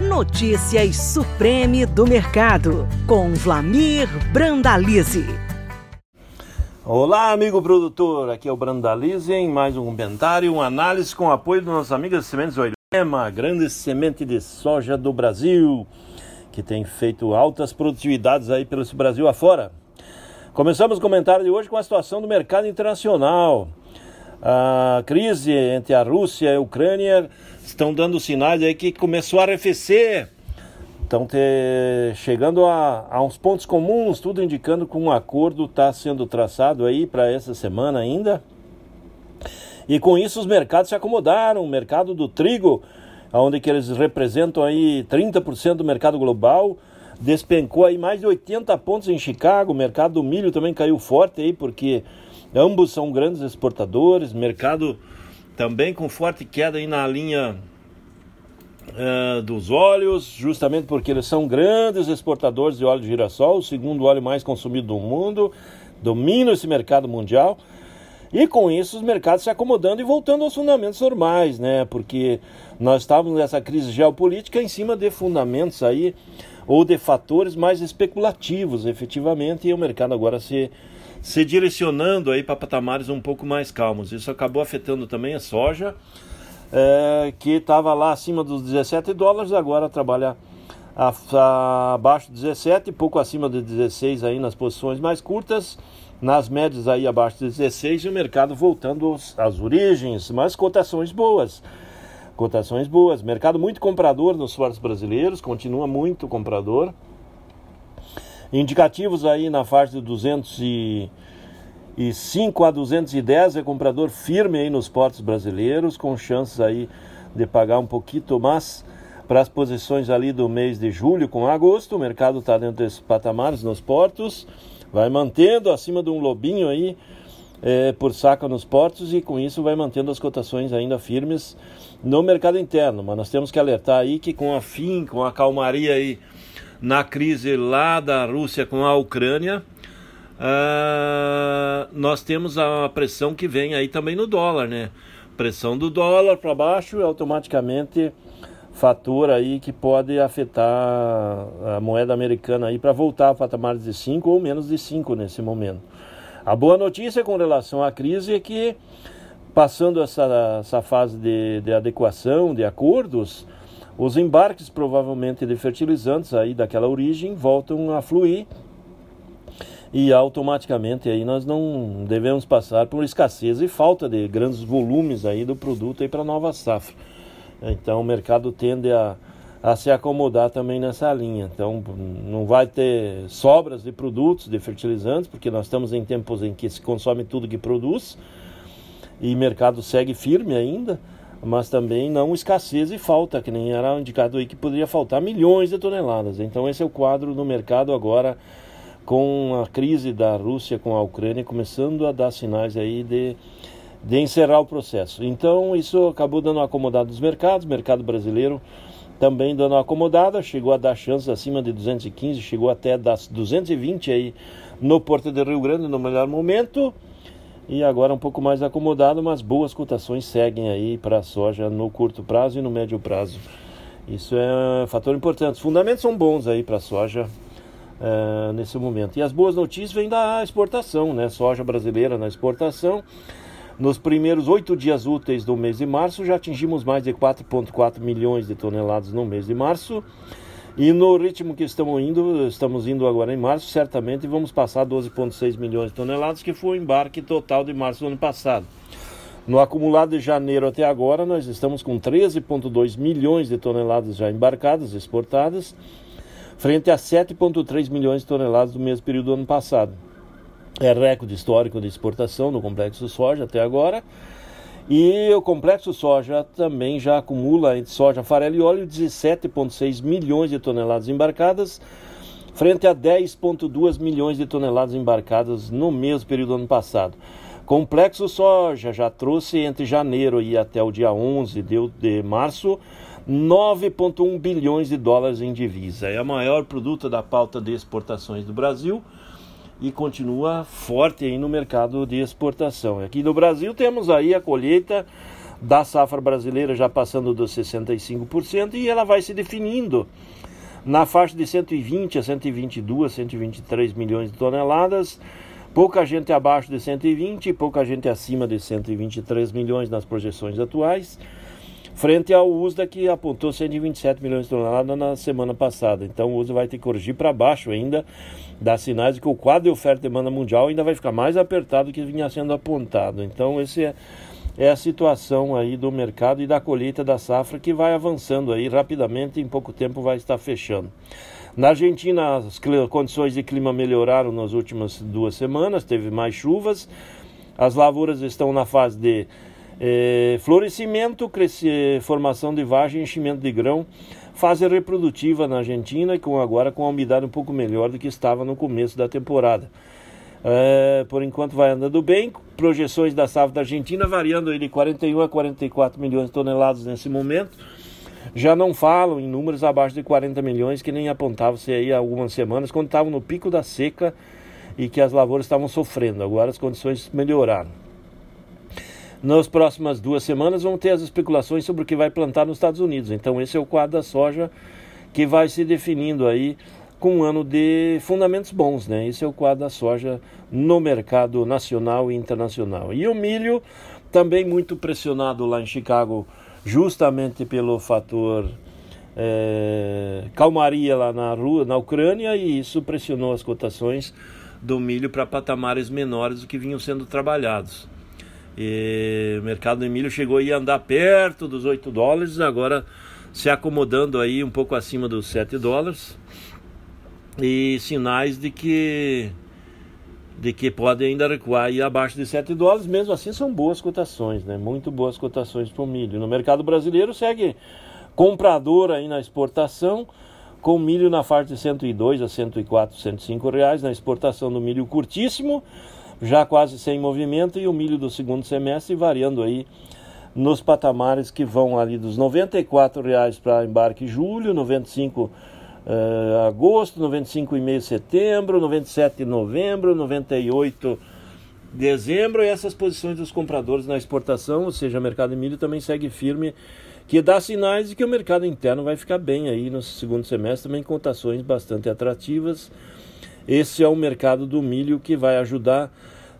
Notícias Supreme do Mercado, com Vlamir Brandalize. Olá, amigo produtor, aqui é o Brandalize em mais um comentário, uma análise com apoio dos nossos amigos Sementes Oilema, grande semente de soja do Brasil, que tem feito altas produtividades aí pelo Brasil afora. Começamos o comentário de hoje com a situação do mercado internacional. A crise entre a Rússia e a Ucrânia estão dando sinais aí que começou a arrefecer. Estão chegando a, a, uns pontos comuns, tudo indicando que um acordo está sendo traçado aí para essa semana ainda. E com isso os mercados se acomodaram. O mercado do trigo, onde que eles representam aí 30% do mercado global, despencou aí mais de 80 pontos em Chicago. O mercado do milho também caiu forte aí, porque ambos são grandes exportadores. Mercado também com forte queda aí na linha uh, dos óleos, justamente porque eles são grandes exportadores de óleo de girassol, o segundo óleo mais consumido do mundo, dominam esse mercado mundial. E com isso os mercados se acomodando e voltando aos fundamentos normais, né? Porque nós estávamos nessa crise geopolítica em cima de fundamentos aí ou de fatores mais especulativos, efetivamente, e o mercado agora se, se direcionando aí para patamares um pouco mais calmos. Isso acabou afetando também a soja, é, que estava lá acima dos 17 dólares, agora trabalha abaixo de 17, pouco acima de 16 aí nas posições mais curtas, nas médias aí abaixo de 16 e o mercado voltando às origens, mas cotações boas. Cotações boas. Mercado muito comprador nos fortes brasileiros, continua muito comprador. Indicativos aí na faixa de 205 a 210 é comprador firme aí nos portos brasileiros, com chances aí de pagar um pouquinho mais para as posições ali do mês de julho com agosto. O mercado está dentro desses patamares nos portos, vai mantendo acima de um lobinho aí é, por saca nos portos e com isso vai mantendo as cotações ainda firmes no mercado interno. Mas nós temos que alertar aí que com a fim, com a calmaria aí na crise lá da Rússia com a Ucrânia, uh, nós temos a pressão que vem aí também no dólar, né? Pressão do dólar para baixo e automaticamente fator aí que pode afetar a moeda americana aí para voltar a patamares de 5 ou menos de 5 nesse momento. A boa notícia com relação à crise é que, passando essa, essa fase de, de adequação, de acordos, os embarques provavelmente de fertilizantes aí daquela origem voltam a fluir e automaticamente aí nós não devemos passar por escassez e falta de grandes volumes aí do produto aí para nova safra. Então o mercado tende a a se acomodar também nessa linha. Então, não vai ter sobras de produtos, de fertilizantes, porque nós estamos em tempos em que se consome tudo que produz e o mercado segue firme ainda, mas também não escassez e falta, que nem era indicado aí que poderia faltar milhões de toneladas. Então, esse é o quadro no mercado agora com a crise da Rússia com a Ucrânia começando a dar sinais aí de de encerrar o processo. Então, isso acabou dando uma acomodada dos mercados, mercado brasileiro também dando uma acomodada, chegou a dar chances acima de 215, chegou até das 220 aí no Porto de Rio Grande no melhor momento. E agora um pouco mais acomodado, mas boas cotações seguem aí para a soja no curto prazo e no médio prazo. Isso é um fator importante. Os fundamentos são bons aí para a soja uh, nesse momento. E as boas notícias vêm da exportação, né? Soja brasileira na exportação. Nos primeiros oito dias úteis do mês de março, já atingimos mais de 4,4 milhões de toneladas no mês de março. E no ritmo que estamos indo, estamos indo agora em março, certamente vamos passar 12,6 milhões de toneladas, que foi o embarque total de março do ano passado. No acumulado de janeiro até agora, nós estamos com 13,2 milhões de toneladas já embarcadas, exportadas, frente a 7,3 milhões de toneladas do mesmo período do ano passado é recorde histórico de exportação no complexo soja até agora. E o complexo soja também já acumula entre soja, farelo e óleo 17,6 milhões de toneladas embarcadas, frente a 10,2 milhões de toneladas embarcadas no mesmo período do ano passado. Complexo soja já trouxe entre janeiro e até o dia 11 de, de março 9,1 bilhões de dólares em divisa. É o maior produto da pauta de exportações do Brasil e continua forte aí no mercado de exportação. Aqui no Brasil temos aí a colheita da safra brasileira já passando dos 65% e ela vai se definindo na faixa de 120 a 122, 123 milhões de toneladas. Pouca gente abaixo de 120 e pouca gente acima de 123 milhões nas projeções atuais, frente ao USDA que apontou 127 milhões de toneladas na semana passada. Então o USDA vai ter que corrigir para baixo ainda, dá sinais de que o quadro de oferta e demanda mundial ainda vai ficar mais apertado do que vinha sendo apontado. Então esse é é a situação aí do mercado e da colheita da safra que vai avançando aí rapidamente, em pouco tempo vai estar fechando. Na Argentina, as condições de clima melhoraram nas últimas duas semanas, teve mais chuvas, as lavouras estão na fase de eh, florescimento, crescer, formação de vagem, enchimento de grão, fase reprodutiva na Argentina e com agora com a umidade um pouco melhor do que estava no começo da temporada. É, por enquanto vai andando bem. Projeções da safra da Argentina variando de 41 a 44 milhões de toneladas nesse momento. Já não falam em números abaixo de 40 milhões, que nem apontavam-se aí há algumas semanas, quando estavam no pico da seca e que as lavouras estavam sofrendo. Agora as condições melhoraram. Nas próximas duas semanas vão ter as especulações sobre o que vai plantar nos Estados Unidos. Então esse é o quadro da soja que vai se definindo aí com um ano de fundamentos bons, né? Esse é o quadro da soja no mercado nacional e internacional. E o milho também muito pressionado lá em Chicago, justamente pelo fator é, calmaria lá na, rua, na Ucrânia, e isso pressionou as cotações do milho para patamares menores do que vinham sendo trabalhados. E o mercado do milho chegou a andar perto dos 8 dólares, agora se acomodando aí um pouco acima dos 7 dólares e sinais de que de que pode ainda recuar abaixo de 7 dólares, mesmo assim são boas cotações, né? Muito boas cotações para o milho. No mercado brasileiro segue comprador aí na exportação, com milho na faixa de 102 a 104, 105 reais na exportação do milho curtíssimo, já quase sem movimento, e o milho do segundo semestre variando aí nos patamares que vão ali dos 94 reais para embarque julho, 95 reais uh, agosto, 95,5 setembro, 97 novembro, 98 dezembro, e essas posições dos compradores na exportação, ou seja, o mercado de milho também segue firme, que dá sinais de que o mercado interno vai ficar bem aí no segundo semestre, também com cotações bastante atrativas. Esse é o mercado do milho que vai ajudar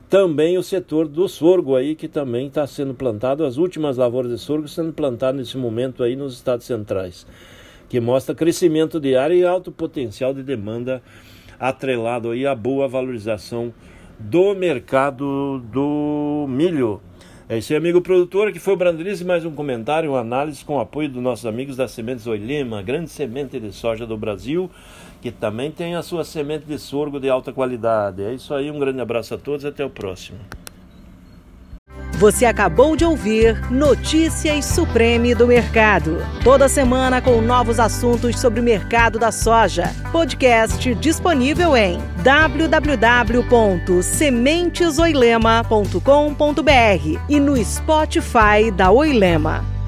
também o setor do sorgo aí, que também está sendo plantado, as últimas lavouras de sorgo sendo plantadas nesse momento aí nos estados centrais que mostra crescimento de área e alto potencial de demanda atrelado aí à boa valorização do mercado do milho. É isso aí, amigo produtor, que foi o Brandelize, mais um comentário, uma análise com o apoio dos nossos amigos da Sementes Oilema, grande semente de soja do Brasil, que também tem a sua semente de sorgo de alta qualidade. É isso aí, um grande abraço a todos, até o próximo. Você acabou de ouvir Notícias Supreme do Mercado. Toda semana com novos assuntos sobre o mercado da soja. Podcast disponível em www.sementesoilema.com.br e no Spotify da Oilema.